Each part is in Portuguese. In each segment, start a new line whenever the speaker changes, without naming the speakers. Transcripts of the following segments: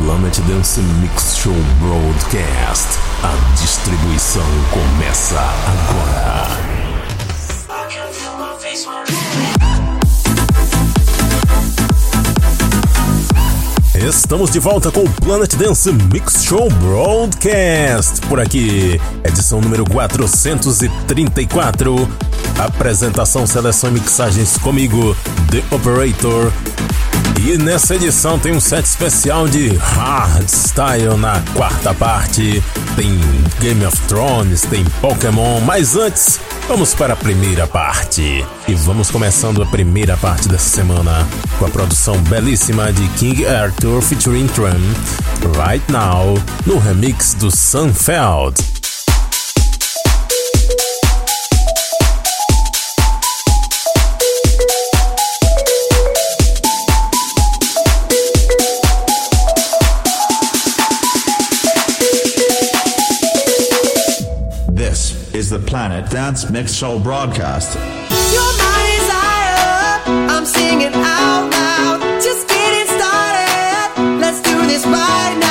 Planet Dance Mix Show Broadcast. A distribuição começa agora. Estamos de volta com o Planet Dance Mix Show Broadcast. Por aqui, edição número 434. Apresentação, seleção e mixagens comigo, The Operator. E nessa edição tem um set especial de hardstyle na quarta parte. Tem Game of Thrones, tem Pokémon, mas antes, vamos para a primeira parte. E vamos começando a primeira parte dessa semana com a produção belíssima de King Arthur featuring Tram, Right Now, no remix do Sunfeld.
The Planet Dance Mix Show broadcast.
I'm singing out loud. Just getting started. Let's do this right now.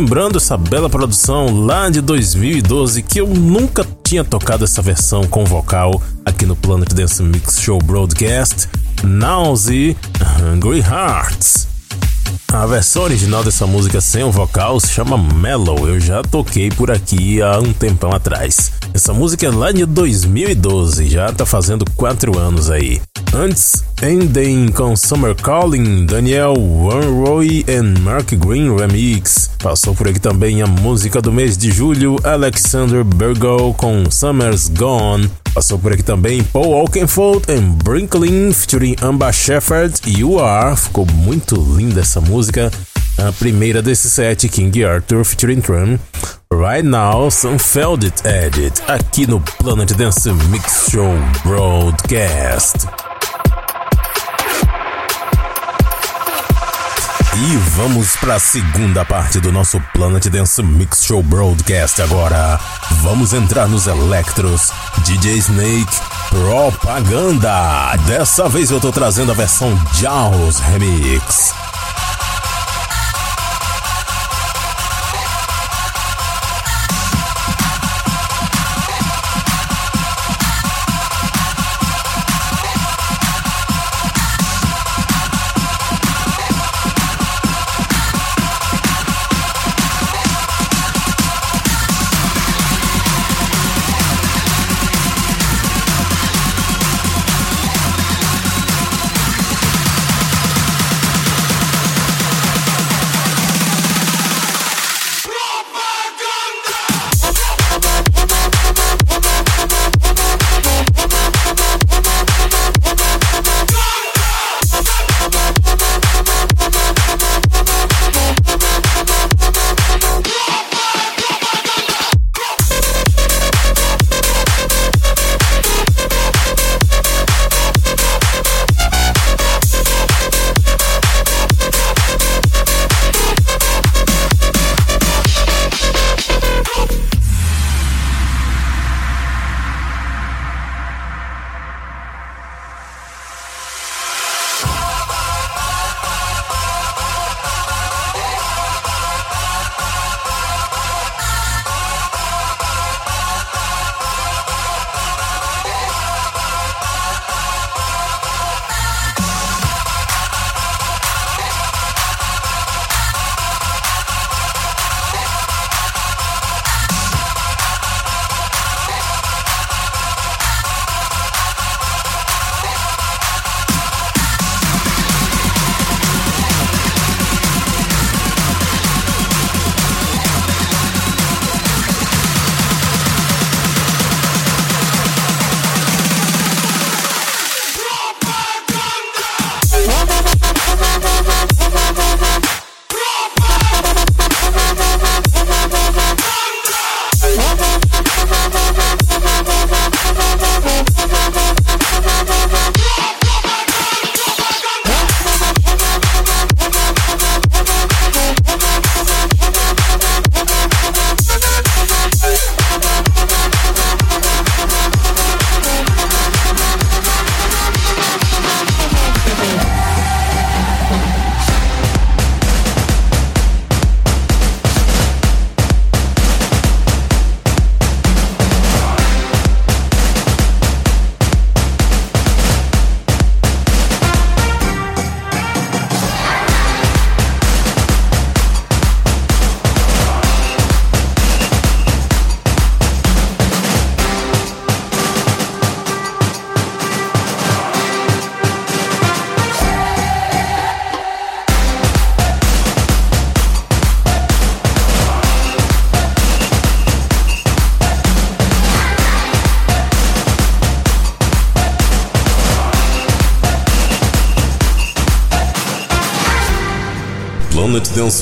Relembrando essa bela produção lá de 2012 que eu nunca tinha tocado essa versão com vocal aqui no Planet Dance Mix Show Broadcast, Nausea Hungry Hearts. A versão original dessa música sem o vocal se chama Mellow, eu já toquei por aqui há um tempão atrás. Essa música é lá de 2012, já tá fazendo 4 anos aí. Antes, Ending com Summer Calling, Daniel Wanroy e Mark Green Remix. Passou por aqui também a música do mês de julho, Alexander Burgo com Summer's Gone. Passou por aqui também Paul Oakenfold e Brinklin featuring Amba Shepherd You Are. Ficou muito linda essa música. A primeira desse set, King Arthur featuring Trum. Right Now, Sunfelded Edit, aqui no Planet Dance Mix Show Broadcast. E vamos para a segunda parte do nosso Planet Dance Mix Show Broadcast agora. Vamos entrar nos Electros, DJ Snake, Propaganda. Dessa vez eu tô trazendo a versão Jaws Remix.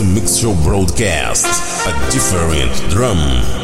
Mix Show Broadcast. A different drum.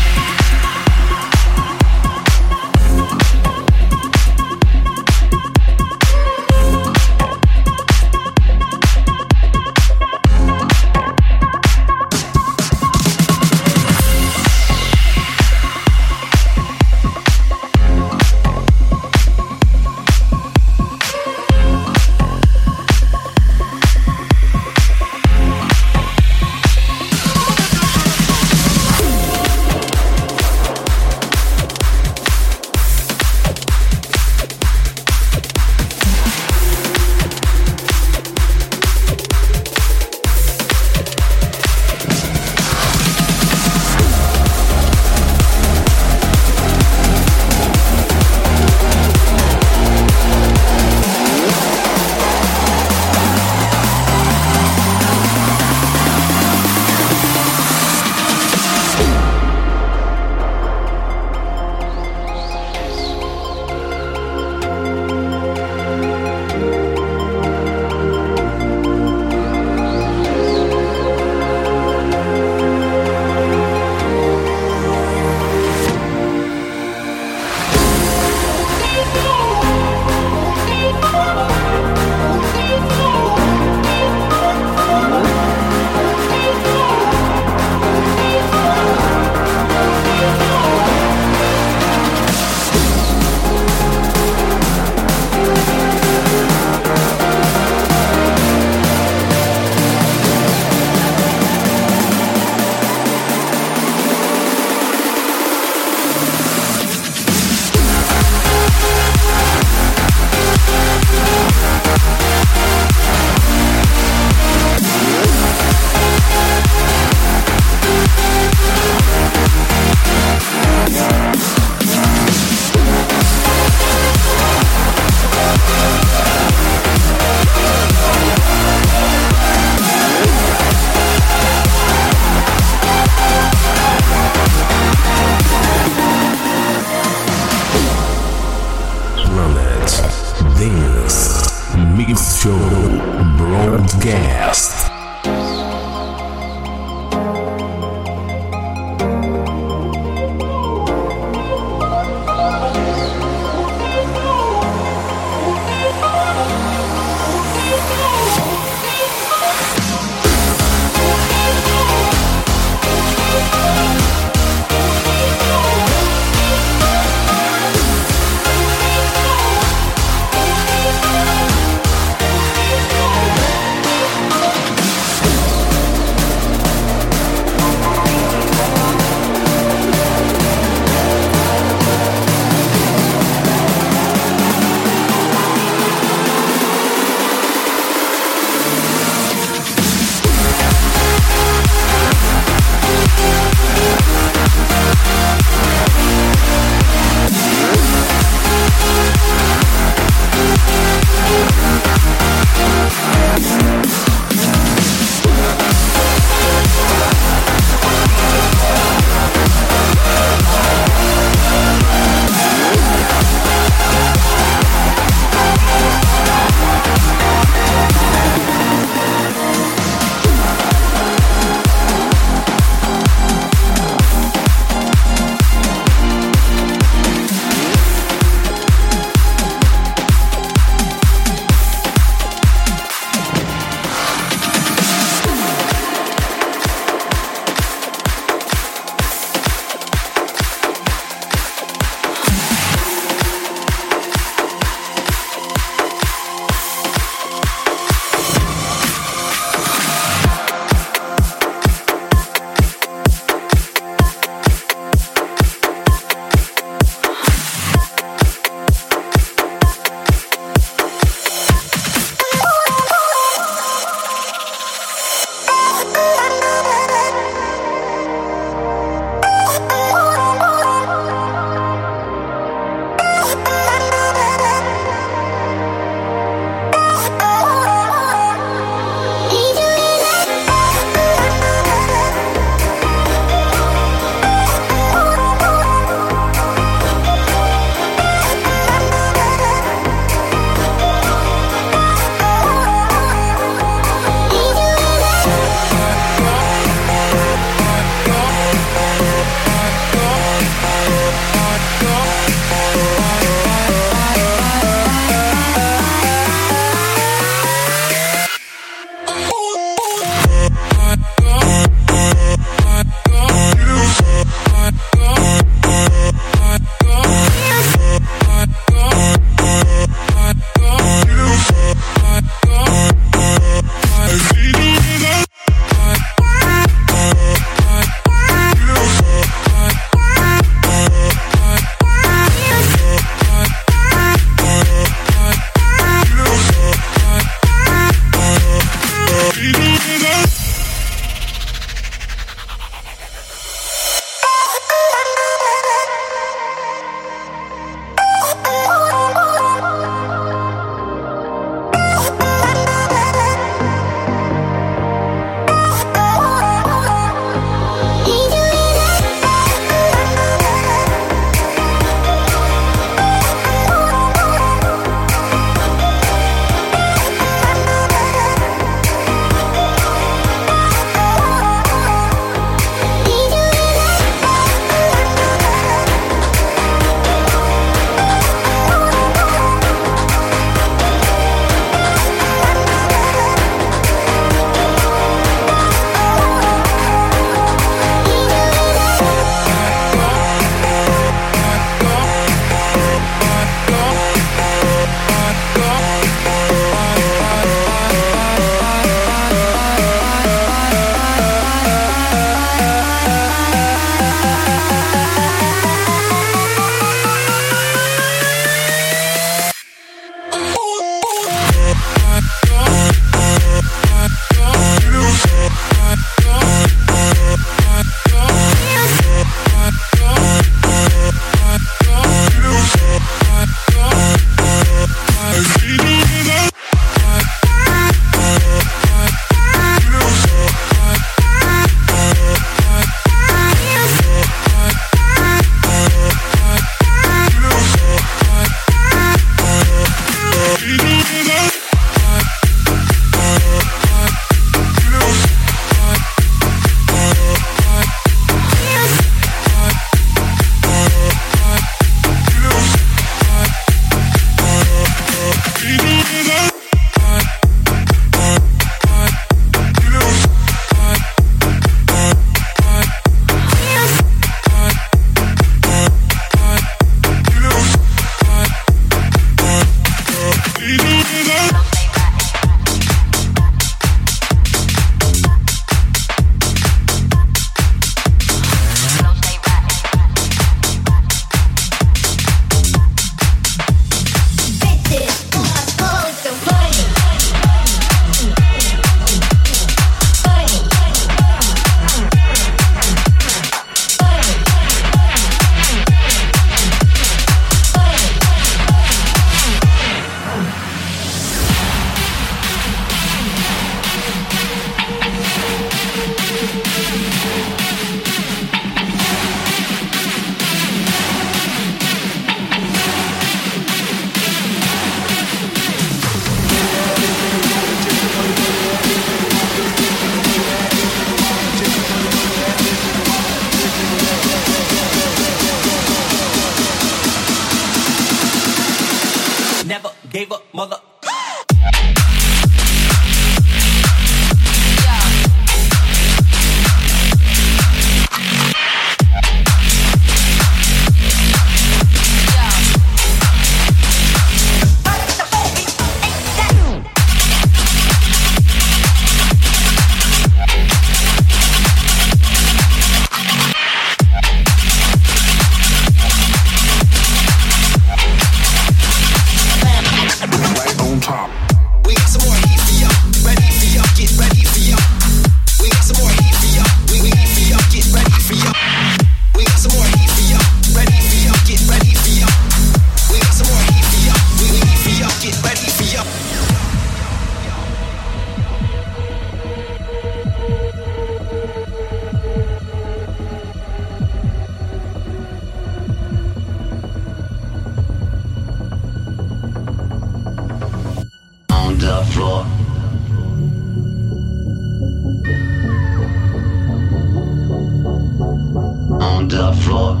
Floor.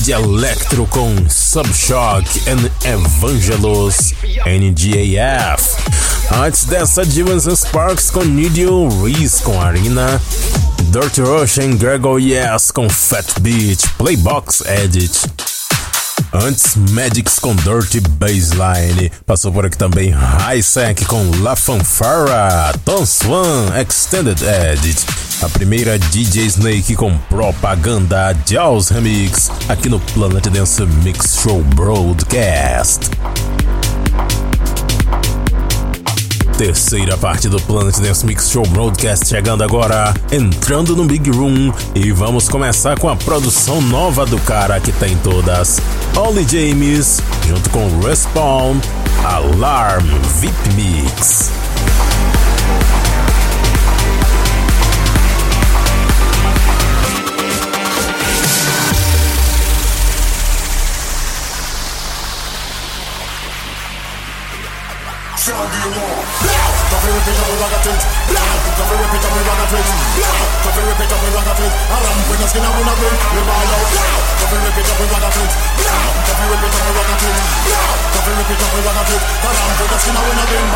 De Electro com Subshock and Evangelos NGAF. Antes dessa, Divans and Sparks com Nidio Reese com Arena. Dirty Ocean Gregor Yes com Fat Beat Playbox Edit. Antes, Magics com Dirty Bassline. Passou por aqui também Highsec com La Fanfara. Tom Swan Extended Edit. A primeira DJ Snake com Propaganda Jaws Remix. Aqui no Planet Dance Mix Show Broadcast. Terceira parte do Planet Dance Mix Show Broadcast chegando agora, entrando no Big Room e vamos começar com a produção nova do cara que tem todas. Ollie James, junto com Respawn, Alarm VIP Mix.
it. Every way we
come, we rock it. Every
way we come. But I'm gonna skin, I in
a game.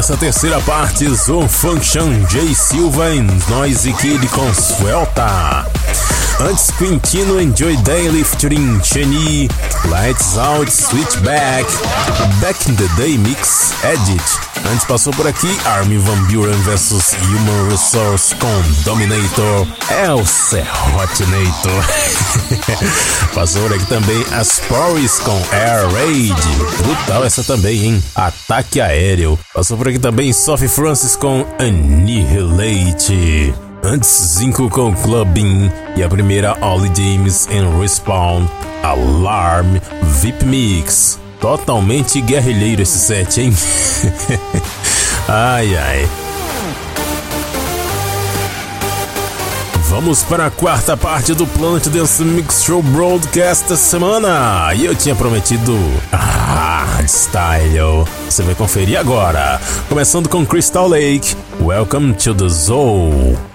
Essa terceira parte, Zoom Function, J Silva e Noise Kid com Suelta. Antes, Quintino Enjoy Daily featuring Cheni, Lights Out, Switchback, Back in the Day Mix, Edit. Antes passou por aqui Armin Van Buren vs Human Resource com Dominator, é o Serrotinator. passou por aqui também as Porries com Air Raid, brutal essa também, hein? Ataque aéreo. Passou por aqui também Sophie Francis com Annihilate. Antes, Zinco com Clubbing e a primeira Ollie James em Respawn, Alarm, VIP Mix. Totalmente guerrilheiro esse set, hein? ai ai. Vamos para a quarta parte do Planet Dance Mix Show Broadcast da semana. E eu tinha prometido hardstyle. Você vai conferir agora. Começando com Crystal Lake. Welcome to the Zoo.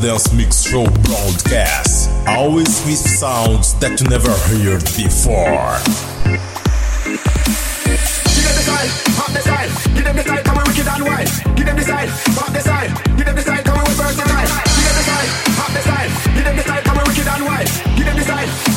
Dance Mix Show broadcast. Always with sounds that you never heard before.
Give them the side, pop the side. Give them the come we wicked and wild. Give them the pop the side. Give them the come we versatile. Give them the side, pop the side. Give them the side, come we wicked and wild. Give them the the side.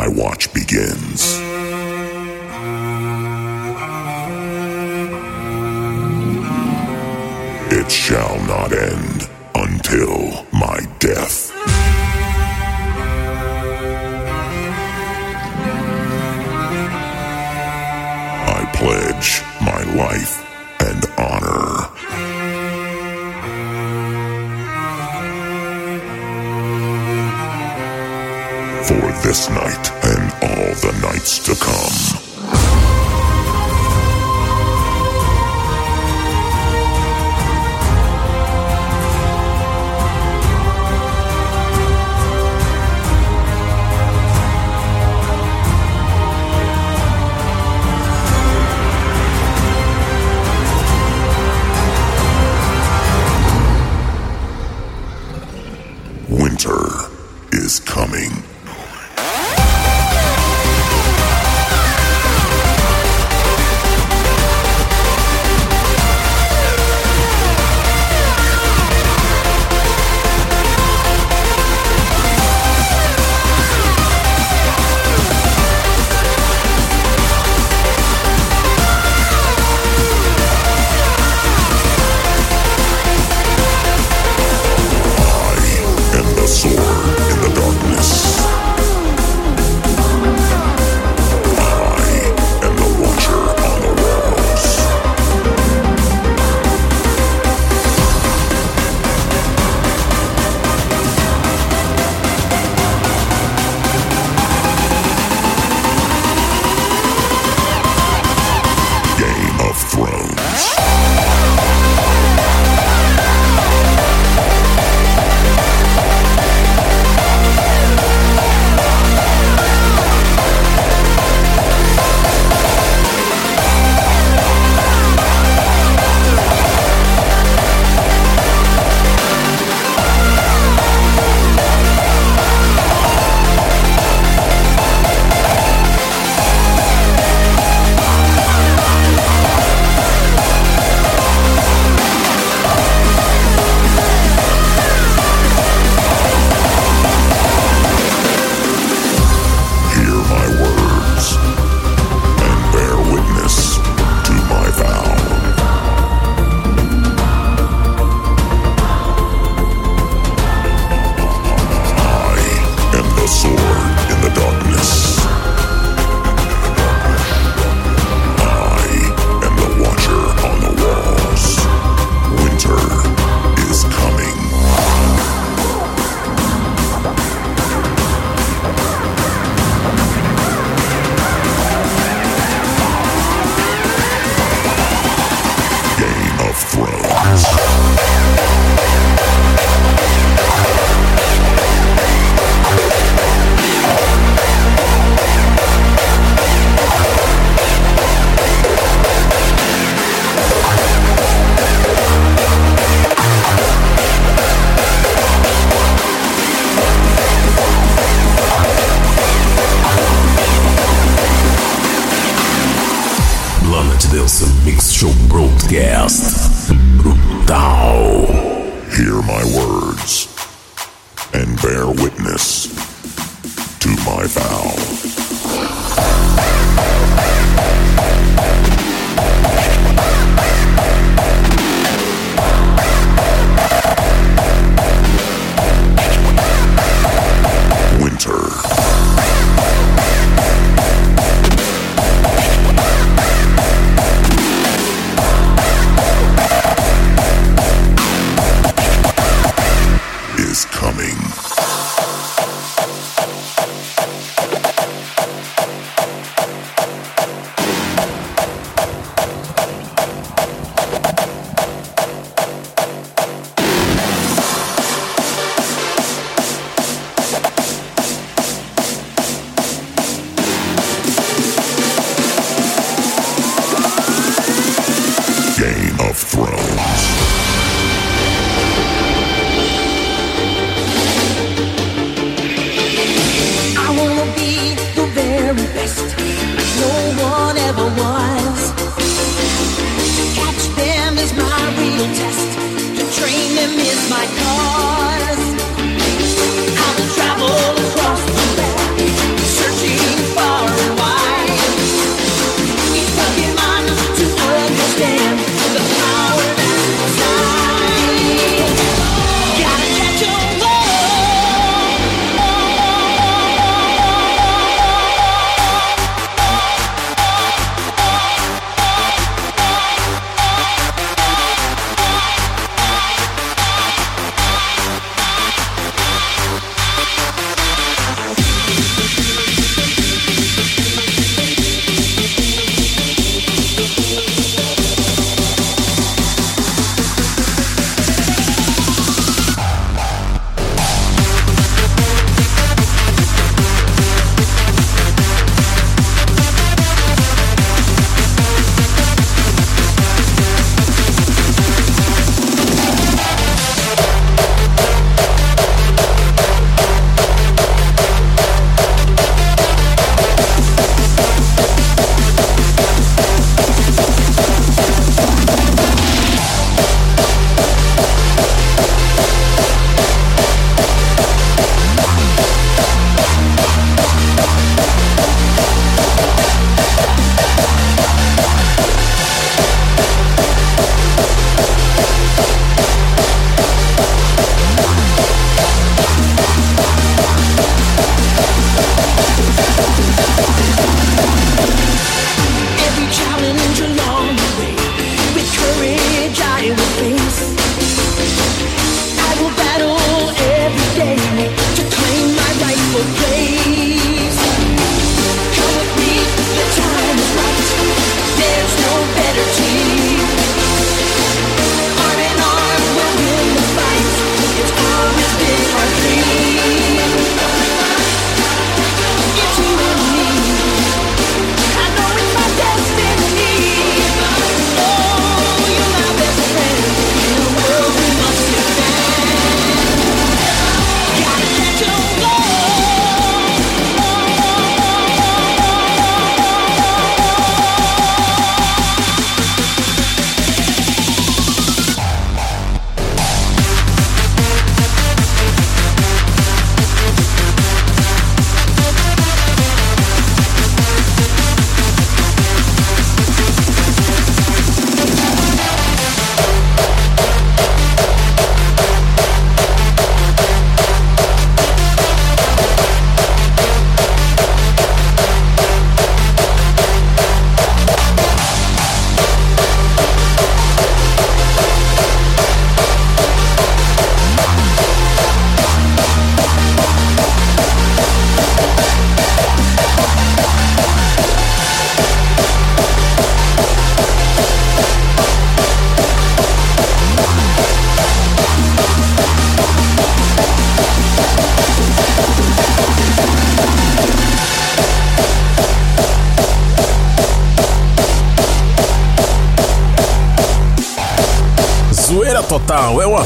My watch begins. It shall not end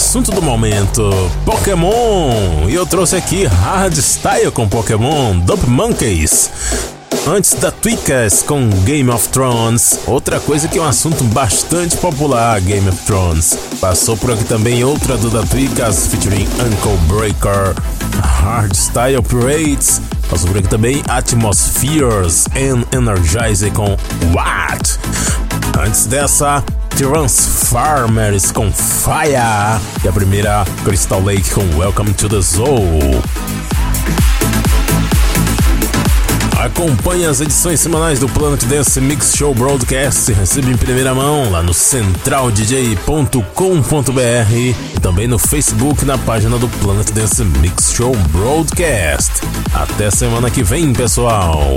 assunto do momento. Pokémon! E eu trouxe aqui Hardstyle com Pokémon, Dope Monkeys. Antes da Tweakers com Game of Thrones, outra coisa que é um assunto bastante popular, Game of Thrones. Passou por aqui também outra do da Tweakers featuring Uncle Breaker, Hardstyle Operates. Passou por aqui também Atmospheres and Energize com What? Antes dessa, Transformers com Fire. E a primeira, Crystal Lake com Welcome to the Zoo. Acompanhe as edições semanais do Planet Dance Mix Show Broadcast. Receba em primeira mão lá no centraldj.com.br e também no Facebook na página do Planet Dance Mix Show Broadcast. Até semana que vem, pessoal.